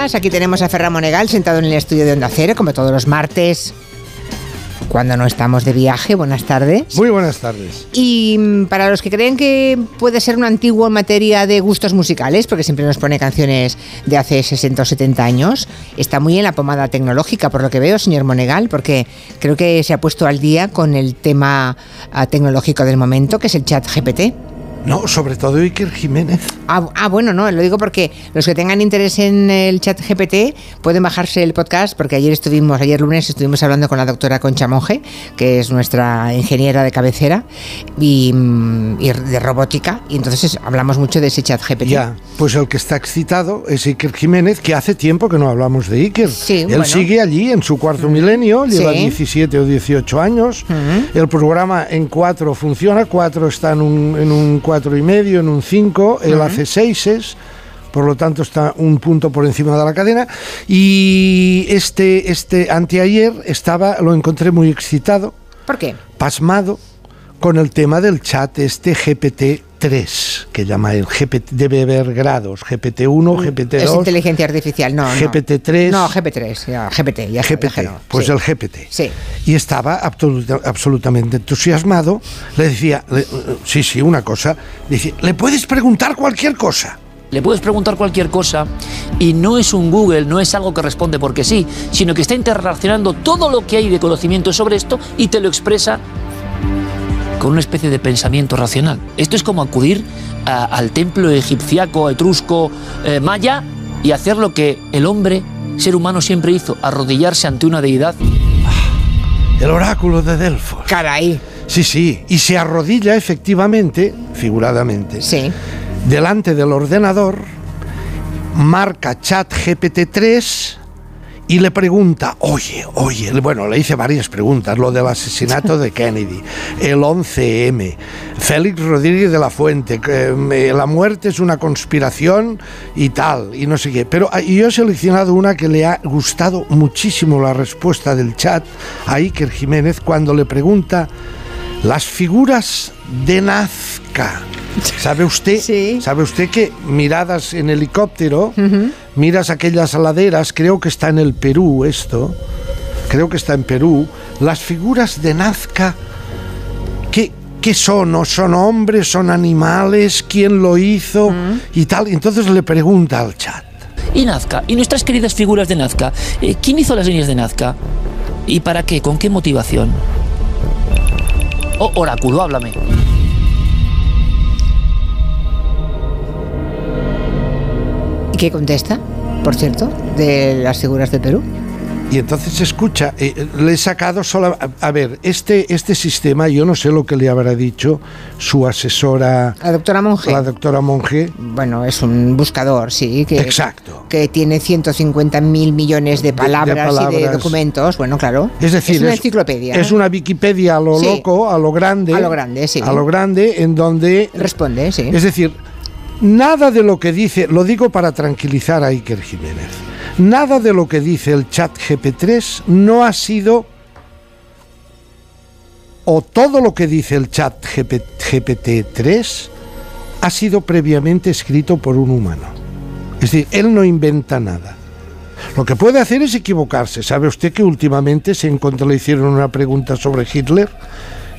Aquí tenemos a Ferran Monegal sentado en el estudio de Onda Cero, como todos los martes. Cuando no estamos de viaje, buenas tardes. Muy buenas tardes. Y mm, para los que creen que puede ser un antiguo en materia de gustos musicales, porque siempre nos pone canciones de hace 60 o 70 años, está muy en la pomada tecnológica, por lo que veo, señor Monegal, porque creo que se ha puesto al día con el tema ah, tecnológico del momento, que es el chat GPT. No, sobre todo Iker Jiménez. Ah, ah, bueno, no, lo digo porque los que tengan interés en el chat GPT pueden bajarse el podcast, porque ayer estuvimos, ayer lunes estuvimos hablando con la doctora Concha Monge, que es nuestra ingeniera de cabecera y, mm, y de robótica, y entonces hablamos mucho de ese chat GPT. Ya, pues el que está excitado es Iker Jiménez, que hace tiempo que no hablamos de Iker. Sí, Él bueno. sigue allí en su cuarto milenio, lleva Sí. 17 o 18 años. El programa en cuatro funciona, cuatro está en un, en un cuatro y medio, en un cinco, él hace seises. Por lo tanto, está un punto por encima de la cadena. Y este, este anteayer estaba, lo encontré muy excitado, ¿Por qué? pasmado con el tema del chat este GPT-3, que llama el GPT, debe haber grados, GPT-1, Es GPT-2, inteligencia artificial, no. no. GPT-3. No, GPT3, ya, GPT, ya está, GPT, déjalo. pues Sí. el GPT. Sí. Y estaba absoluta- absolutamente entusiasmado. Le decía, le- sí, sí, una cosa. Dice, le puedes preguntar cualquier cosa. Le puedes preguntar cualquier cosa y no es un Google, no es algo que responde porque sí, sino que está interrelacionando todo lo que hay de conocimiento sobre esto y te lo expresa con una especie de pensamiento racional. Esto es como acudir a- al templo egipciaco, etrusco, eh, maya y hacer lo que el hombre, ser humano, siempre hizo, arrodillarse ante una deidad. El oráculo de Delfos. Caray, Sí, sí. Y se arrodilla efectivamente, figuradamente, sí. delante del ordenador, marca chat GPT-3 y le pregunta, oye, oye, bueno, le hice varias preguntas, lo del asesinato de Kennedy, el 11M, Félix Rodríguez de la Fuente, que, la muerte es una conspiración y tal, y no sé qué. Pero ah, yo he seleccionado una que le ha gustado muchísimo la respuesta del chat a Iker Jiménez cuando le pregunta las figuras de Nazca. ¿Sabe usted? Sí. ¿Sabe usted que miradas en helicóptero, miras aquellas laderas, creo que está en el Perú esto, creo que está en Perú, las figuras de Nazca, ¿qué, qué son? ¿O son hombres? ¿Son animales? ¿Quién lo hizo? Y tal. Entonces le pregunta al chat. Y Nazca, y nuestras queridas figuras de Nazca, eh, ¿quién hizo las líneas de Nazca? ¿Y para qué? ¿Con qué motivación? Oh, oráculo, háblame. Qué contesta, por cierto, de las figuras de Perú? Y entonces escucha, eh, le he sacado solo... A, a ver, este, este sistema, yo no sé lo que le habrá dicho su asesora, La doctora Monge. la doctora Monge. Bueno, es un buscador, sí, que, Exacto. que tiene 150 mil millones de palabras, y de palabras. documentos. Bueno, claro. Es decir, una enciclopedia. Es una Wikipedia a lo Sí. loco, a lo grande. A lo grande, sí. A lo grande, en donde. Responde, sí. Es decir, nada de lo que dice, lo digo para tranquilizar a Iker Jiménez, nada de lo que dice el chat GP3 no ha sido. O todo lo que dice el chat GP GPT-3 ha sido previamente escrito por un humano. Es decir, él no inventa nada. Lo que puede hacer es equivocarse. ¿Sabe usted que últimamente se encontró, le hicieron una pregunta sobre Hitler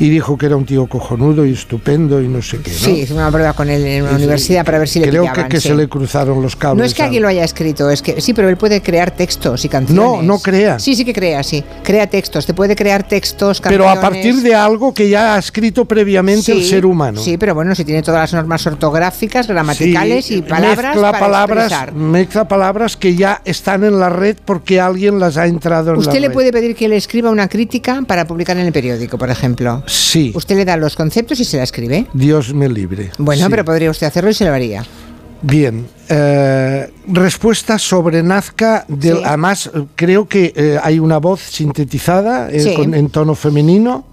y dijo que era un tío cojonudo y estupendo y no sé qué? ¿no? Sí, hice una prueba con él en una Es- universidad para ver si le Creo que, que sí. se le cruzaron los cables. No es que alguien lo haya escrito, es que sí, pero él puede crear textos y canciones. No, no crea. Sí, sí que crea, sí. Crea textos, te puede crear textos, Pero canciones. a partir de algo que ya ha escrito previamente el Sí, ser humano. Sí, pero bueno, si tiene todas las normas ortográficas, gramaticales Sí, y palabras mezcla para palabras, expresar. mezcla palabras que ya están en la red porque alguien las ha entrado en la Usted le red. puede pedir que le escriba una crítica para publicar en el periódico, por ejemplo. Sí, Usted le da los conceptos y se la escribe. Dios me libre. Bueno, Sí. pero podría usted hacerlo y se lo haría. Bien, eh, respuesta sobre Nazca, del, Sí. además creo que eh, hay una voz sintetizada eh, Sí. con- en tono femenino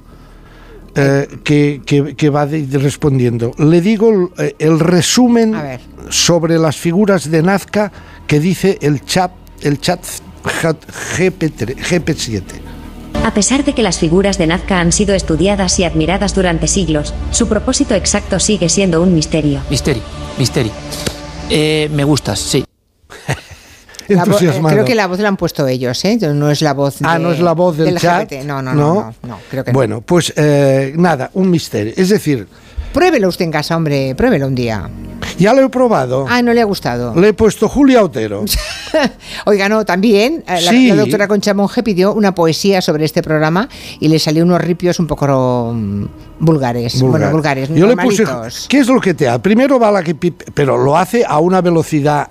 que, que- que va de- respondiendo. Le digo el resumen sobre las figuras de Nazca que dice el chat, el chat GP3 GP7. A pesar de que las figuras de Nazca han sido estudiadas y admiradas durante siglos, su propósito exacto sigue siendo un misterio. Misteri, misteri. Eh, me gustas, sí. La eh, entusiasmado. creo que la voz la han puesto ellos, ¿eh? No es la voz Ah, de- no es la voz del, chat. No, no, no, no, no, creo que no. Bueno, pues eh, nada, un misterio. Es decir, Pruébelo usted en casa, hombre, pruébelo un día. Ya lo he probado. Ah, no le ha gustado. Le he puesto Julia Otero. Oiga, no, también eh, la, Sí. la doctora Concha Monge pidió una poesía sobre este programa y le salió unos ripios un poco mm, vulgares. Bueno, Vulgar. vulgares, Yo le puse. ¿qué es lo que te da? Primero va la que pero lo hace a una velocidad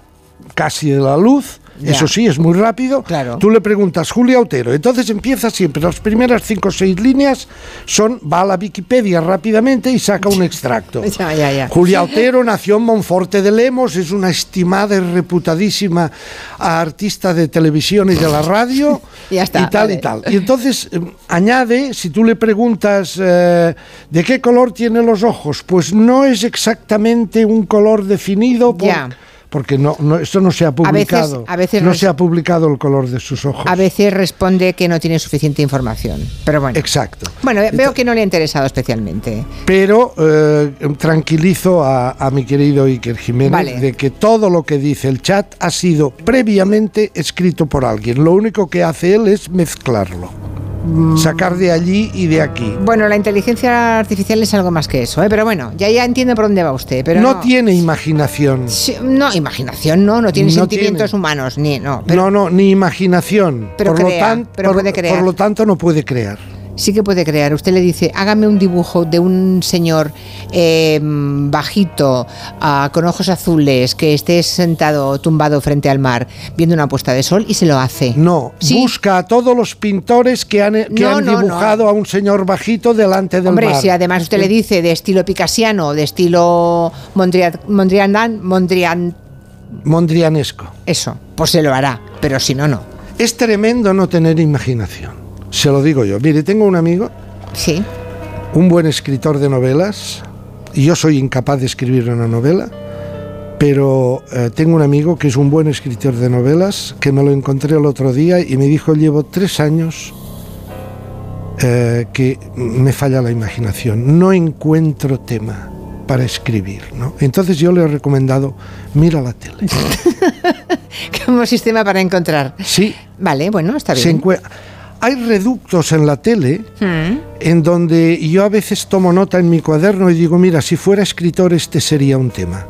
casi de la luz. Ya. Eso sí, es muy rápido. Claro. Tú le preguntas Julia Otero. Entonces empieza siempre. Las primeras cinco o seis líneas son, va a la Wikipedia rápidamente y saca un extracto. Ya, ya, ya. Julia Otero nació en Monforte de Lemos, es una estimada y reputadísima artista de televisión y de la radio. Ya está, y tal vale. y tal. Y entonces eh, añade, si tú le preguntas eh, de qué color tiene los ojos, pues no es exactamente un color definido por- Ya. Porque no, no, esto no se ha publicado. a veces no se ha publicado el color de sus ojos. A veces responde que no tiene suficiente información. Pero bueno. Exacto. Bueno, veo Entonces- que no le ha interesado especialmente. Pero eh, tranquilizo a, a mi querido Iker Jiménez Vale. de que todo lo que dice el chat ha sido previamente escrito por alguien. Lo único que hace él es mezclarlo. Sacar de allí y de aquí. Bueno, la inteligencia artificial es algo más que eso, ¿eh? pero bueno, ya, ya entiendo por dónde va usted. Pero no, no, tiene imaginación. Sí, no, imaginación no, no tiene No sentimientos tiene. humanos, ni no. Pero no, no, ni imaginación. Pero por, crea, lo tan- pero por- puede crear. por lo tanto, no puede crear. Sí que puede crear. Usted le dice, hágame un dibujo de un señor eh, bajito, ah, con ojos azules, que esté sentado, tumbado frente al mar, viendo una puesta de sol, y se lo hace. No, Sí. busca a todos los pintores que han, que No, han no, no. dibujado a un señor bajito delante del Hombre, mar. si además usted le dice de estilo picasiano, de estilo Mondrian, Mondrian, Mondrian, Mondrianesco. eso, pues se lo hará, pero si no, no. Es tremendo no tener imaginación. Se lo digo yo. Mire, tengo un amigo, Sí, un buen escritor de novelas, y yo soy incapaz de escribir una novela, pero eh, tengo un amigo que es un buen escritor de novelas, que me lo encontré el otro día y me dijo, llevo tres años eh, que me falla la imaginación, no encuentro tema para escribir. ¿no? Entonces yo le he recomendado, mira la tele. como sistema para encontrar. Sí, Vale, bueno, está se bien. encue- hay reductos en la tele Mm. en donde yo a veces tomo nota en mi cuaderno y digo, mira, si fuera escritor este sería un tema.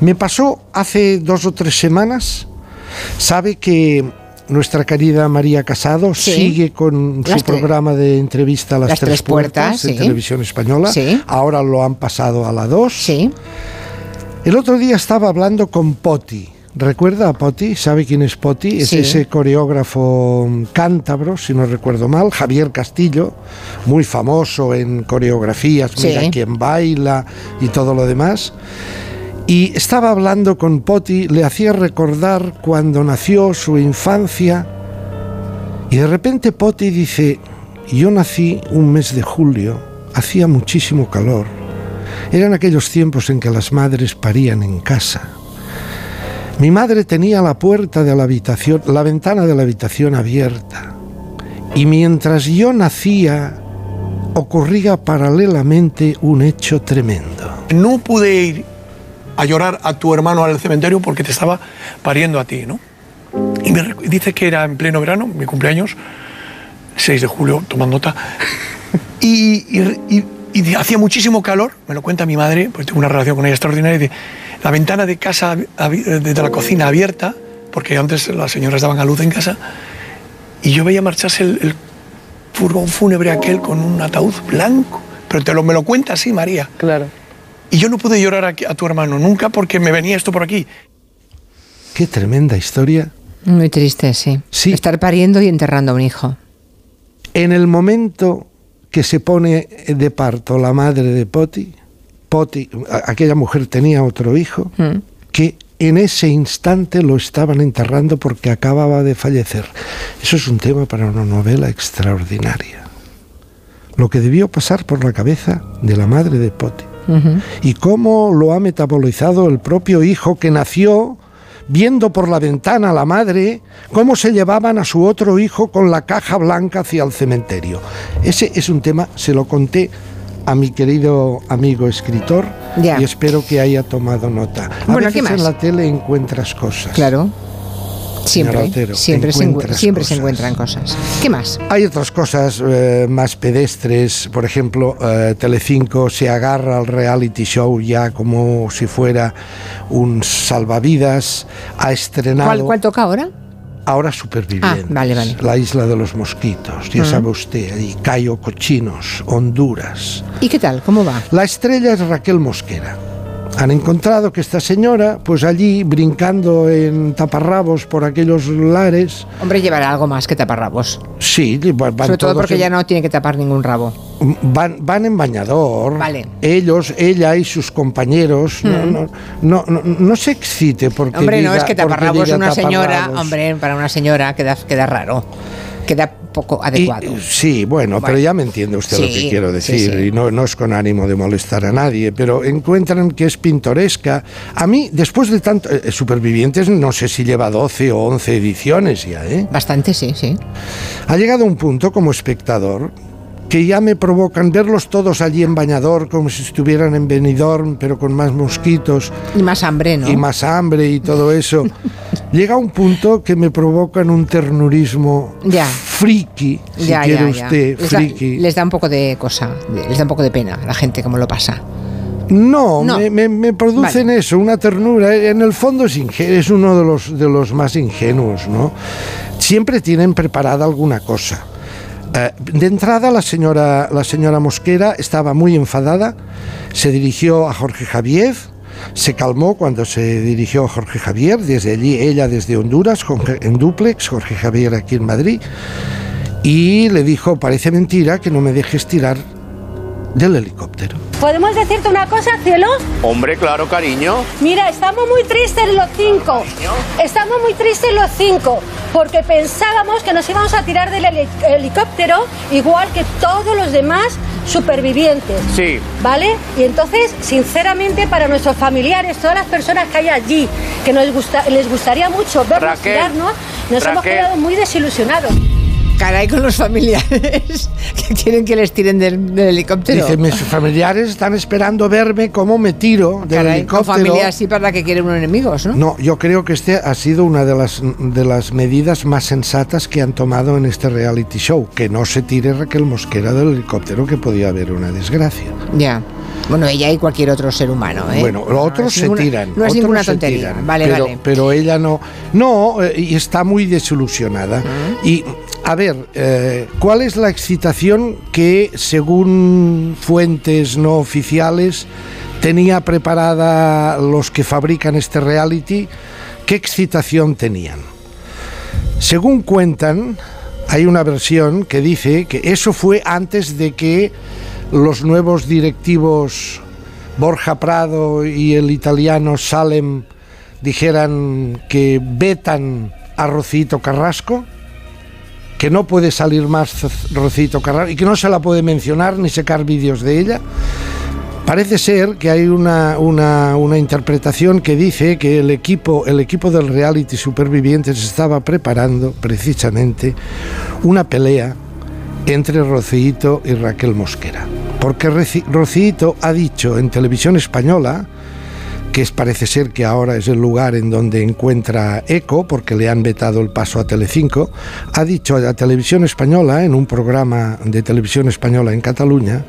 Me pasó hace dos o tres semanas, sabe que nuestra querida María Casado Sí. sigue con Las su programa de entrevista a las, Las tres, Tres Puertas, puertas, en sí. televisión española. Sí. Ahora lo han pasado a la 2. Sí, El otro día estaba hablando con Poti. ¿Recuerda a Poti? ¿Sabe quién es Poti? Es Sí. ese coreógrafo cántabro, si no recuerdo mal, Javier Castillo, muy famoso en coreografías, Sí. mira quién baila y todo lo demás. Y estaba hablando con Poti, le hacía recordar cuando nació su infancia. Y de repente Poti dice, yo nací un mes de julio, hacía muchísimo calor. Eran aquellos tiempos en que las madres parían en casa. Mi madre tenía la puerta de la habitación, la ventana de la habitación abierta. Y mientras yo nacía, ocurría paralelamente un hecho tremendo. No pude ir a llorar a tu hermano al cementerio porque te estaba pariendo a ti, ¿no? Y me recu- dice que era en pleno verano, mi cumpleaños, 6 de julio, tomando nota. Y- y de- hacía muchísimo calor, me lo cuenta mi madre, pues tengo una relación con ella extraordinaria, y dice, la ventana de casa, abi- de de la cocina abierta, porque antes las señoras daban a luz en casa, y yo veía marcharse el, el furgón fúnebre aquel con un ataúd blanco. Pero te lo, me lo cuenta así, María. Claro. Y yo no pude llorar a, a tu hermano nunca porque me venía esto por aquí. Qué tremenda historia. muy triste, sí. Sí. Estar pariendo y enterrando a un hijo. En el momento que se pone de parto la madre de Poti, Poti, aquella mujer tenía otro hijo, Mm. que en ese instante lo estaban enterrando porque acababa de fallecer. Eso es un tema para una novela extraordinaria. Lo que debió pasar por la cabeza de la madre de Poti y cómo lo ha metabolizado el propio hijo que nació viendo por la ventana a la madre cómo se llevaban a su otro hijo con la caja blanca hacia el cementerio. Ese es un tema, se lo conté a mi querido amigo escritor Ya. y espero que haya tomado nota. A Bueno, veces en la tele encuentras cosas. Claro. Siempre, siempre, se, siempre encuentran cosas. ¿Qué más? Hay otras cosas eh, más pedestres, por ejemplo, eh, Telecinco se agarra al reality show ya como si fuera un salvavidas, ha estrenado ¿Cuál, cuál toca ahora? ahora Supervivientes, Ah, vale, vale. la isla de los mosquitos, ya sabe usted, ahí Cayo Cochinos, Honduras. ¿Y qué tal? ¿Cómo va? La estrella es Raquel Mosquera. Han encontrado que esta señora, pues allí brincando en taparrabos por aquellos lares, Hombre, llevará algo más que taparrabos. sí, van Sobre todo porque en- ya no tiene que tapar ningún rabo. Van, van en bañador. Vale. Ellos, ella y sus compañeros. No, no, no, no, no se excite porque. Hombre, no, es que taparrabos una señora, hombre, para una señora queda, queda raro. Queda poco Y- adecuado. sí, bueno, pero ya me entiende usted lo que quiero sí, decir. sí. Y no, no es con ánimo de molestar a nadie, pero encuentran que es pintoresca. A mí, después de tanto. eh, Supervivientes, no sé si lleva 12 o 11 ediciones ya, ¿eh? Bastante, sí, sí. Ha llegado un punto como espectador que ya me provocan verlos todos allí en bañador, como si estuvieran en Benidorm, pero con más mosquitos Y más hambre, ¿no? y más hambre y todo eso. Llega un punto que me provocan un ternurismo Ya. friki, si ya, quiere ya, usted, Les da, friki. les da un poco de cosa, les da un poco de pena a la gente como lo pasa. No, No. Me, me- me producen Vale. eso, una ternura. En el fondo es, es uno de los, de los más ingenuos, ¿no? Siempre tienen preparada alguna cosa. Eh, de entrada, la señora, la señora Mosquera estaba muy enfadada, se dirigió a Jorge Javier, se calmó cuando se dirigió a Jorge Javier, desde allí, ella desde Honduras, Jorge- en duplex, Jorge Javier aquí en Madrid, y le dijo, parece mentira que no me dejes tirar del helicóptero. ¿Podemos decirte una cosa, cielo? Hombre, claro, cariño. Mira, estamos muy tristes los cinco. Estamos muy tristes los cinco. Porque pensábamos que nos íbamos a tirar del heli- helicóptero igual que todos los demás supervivientes. Sí. ¿Vale? Y entonces, sinceramente, para nuestros familiares, todas las personas que hay allí, que nos gusta, les gustaría mucho vernos Raquel, tirarnos, nos hemos quedado muy desilusionados. Caray con los familiares que quieren que les tiren del, del helicóptero. Dice, mis familiares están esperando verme cómo me tiro del Caray, con helicóptero. familia así para que quieren unos enemigos, ¿no? No, yo creo que este ha sido una de las, de las medidas más sensatas que han tomado en este reality show. Que no se tire Raquel Mosquera del helicóptero, que podía haber una desgracia. Ya. Bueno, ella y cualquier otro ser humano, ¿eh? Bueno, los No otros se ninguna- tiran. No es ninguna tontería. tiran, Vale, pero, vale. Pero ella no. No, eh, y está muy desilusionada. Y, a ver, eh, ¿cuál es la excitación que, según fuentes no oficiales, tenía preparada los que fabrican este reality? ¿Qué excitación tenían? Según cuentan, hay una versión que dice que eso fue antes de que los nuevos directivos Borja Prado y el italiano Salem dijeran que vetan a Rocito Carrasco, que no puede salir más Rocito Carrasco y que no se la puede mencionar ni sacar vídeos de ella. Parece ser que hay una, una, una interpretación que dice que el equipo, el equipo del reality Supervivientes estaba preparando precisamente una pelea entre Rocito y Raquel Mosquera. Porque Rocito ha dicho en televisión española, que es, parece ser que ahora es el lugar en donde encuentra eco, porque le han vetado el paso a Telecinco, ha dicho a la televisión española, en un programa de televisión española en Cataluña,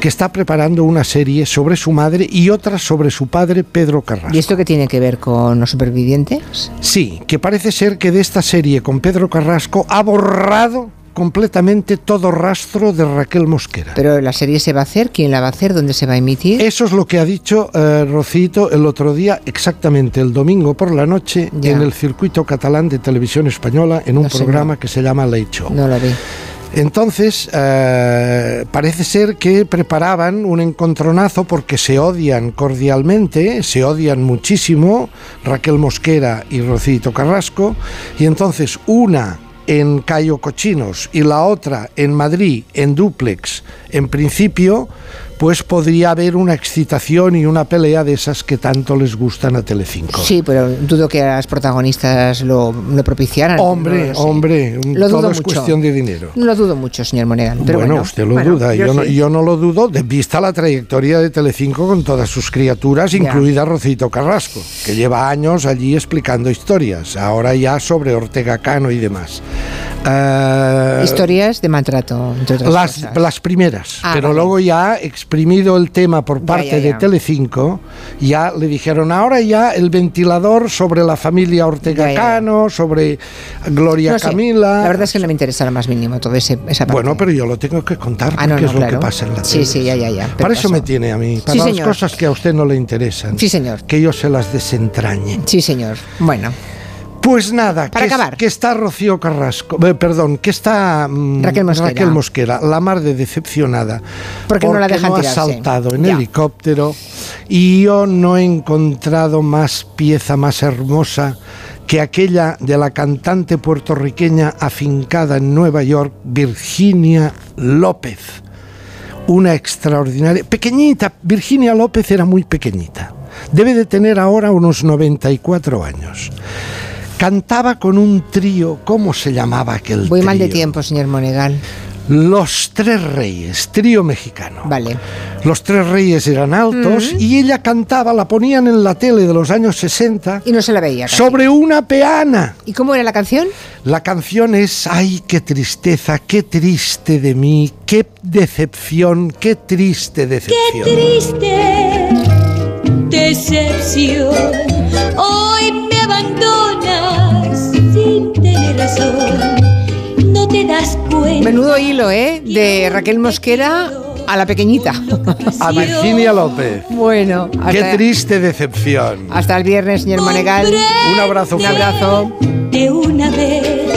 que está preparando una serie sobre su madre y otra sobre su padre, Pedro Carrasco. ¿Y esto qué tiene que ver con los supervivientes? Sí, que parece ser que de esta serie con Pedro Carrasco ha borrado completamente todo rastro de Raquel Mosquera. Pero la serie se va a hacer, ¿quién la va a hacer? ¿Dónde se va a emitir? Eso es lo que ha dicho eh, Rocito el otro día, exactamente el domingo por la noche, Ya. en el circuito catalán de televisión española, en un No programa no. que se llama Late Show. No lo vi. Entonces, eh, parece ser que preparaban un encontronazo porque se odian cordialmente, se odian muchísimo, Raquel Mosquera y Rocito Carrasco, y entonces una en Cayo Cochinos y la otra en Madrid, en duplex, en principio, pues podría haber una excitación y una pelea de esas que tanto les gustan a Telecinco. Sí, pero dudo que las protagonistas lo, lo propiciaran. Hombre, No hombre, Lo todo dudo es mucho. cuestión de dinero. No lo dudo mucho, señor Monegal. Pero bueno, bueno, usted lo bueno, duda, yo, no, sí. yo no lo dudo, de vista la trayectoria de Telecinco con todas sus criaturas, Ya. incluida Rocito Carrasco, que lleva años allí explicando historias, ahora ya sobre Ortega Cano y demás. Eh, Historias de maltrato, entre otras las, cosas. las primeras, Ah, pero vale. luego ya exprimido el tema por Ya, parte ya, de ya. Telecinco, ya le dijeron ahora ya el ventilador sobre la familia Ortega Ya, ya, ya. Cano, sobre Gloria No sé, Camila. La verdad es que no me interesa lo más mínimo todo ese, esa parte. Bueno, pero yo lo tengo que contar Ah, no, porque no, es lo claro. que pasa en la Sí, tele. sí, ya, ya, ya, Para eso pasó. me tiene a mí, para Sí, las señor. cosas que a usted no le interesan. Sí, señor. Que yo se las desentrañe. Sí, señor. Bueno, Pues nada, Para que, es- acabar. que está Rocío Carrasco, eh, perdón, que está mm, Raquel Mosquera. Raquel Mosquera, la mar de decepcionada. Porque no la dejan no ha tirarse. saltado en Ya. helicóptero y yo no he encontrado más pieza más hermosa que aquella de la cantante puertorriqueña afincada en Nueva York, Virginia López. Una extraordinaria, pequeñita, Virginia López era muy pequeñita. Debe de tener ahora unos 94 años. Cantaba con un trío, ¿cómo se llamaba aquel voy mal de trío? tiempo, señor Monegal. Los Tres Reyes, trío mexicano. Vale. Los Tres Reyes eran altos y ella cantaba, la ponían en la tele de los años 60 Y no se la veía. casi. sobre una peana. ¿Y cómo era la canción? La canción es Ay, qué tristeza, qué triste de mí, qué decepción, qué triste decepción. triste decepción. Hoy me abandonas sin No te das cuenta. Menudo hilo, ¿eh? De Raquel Mosquera a la pequeñita. A Virginia López. bueno, Qué hasta, triste decepción. hasta el viernes, señor Monegal. Un abrazo. Un abrazo. de una vez.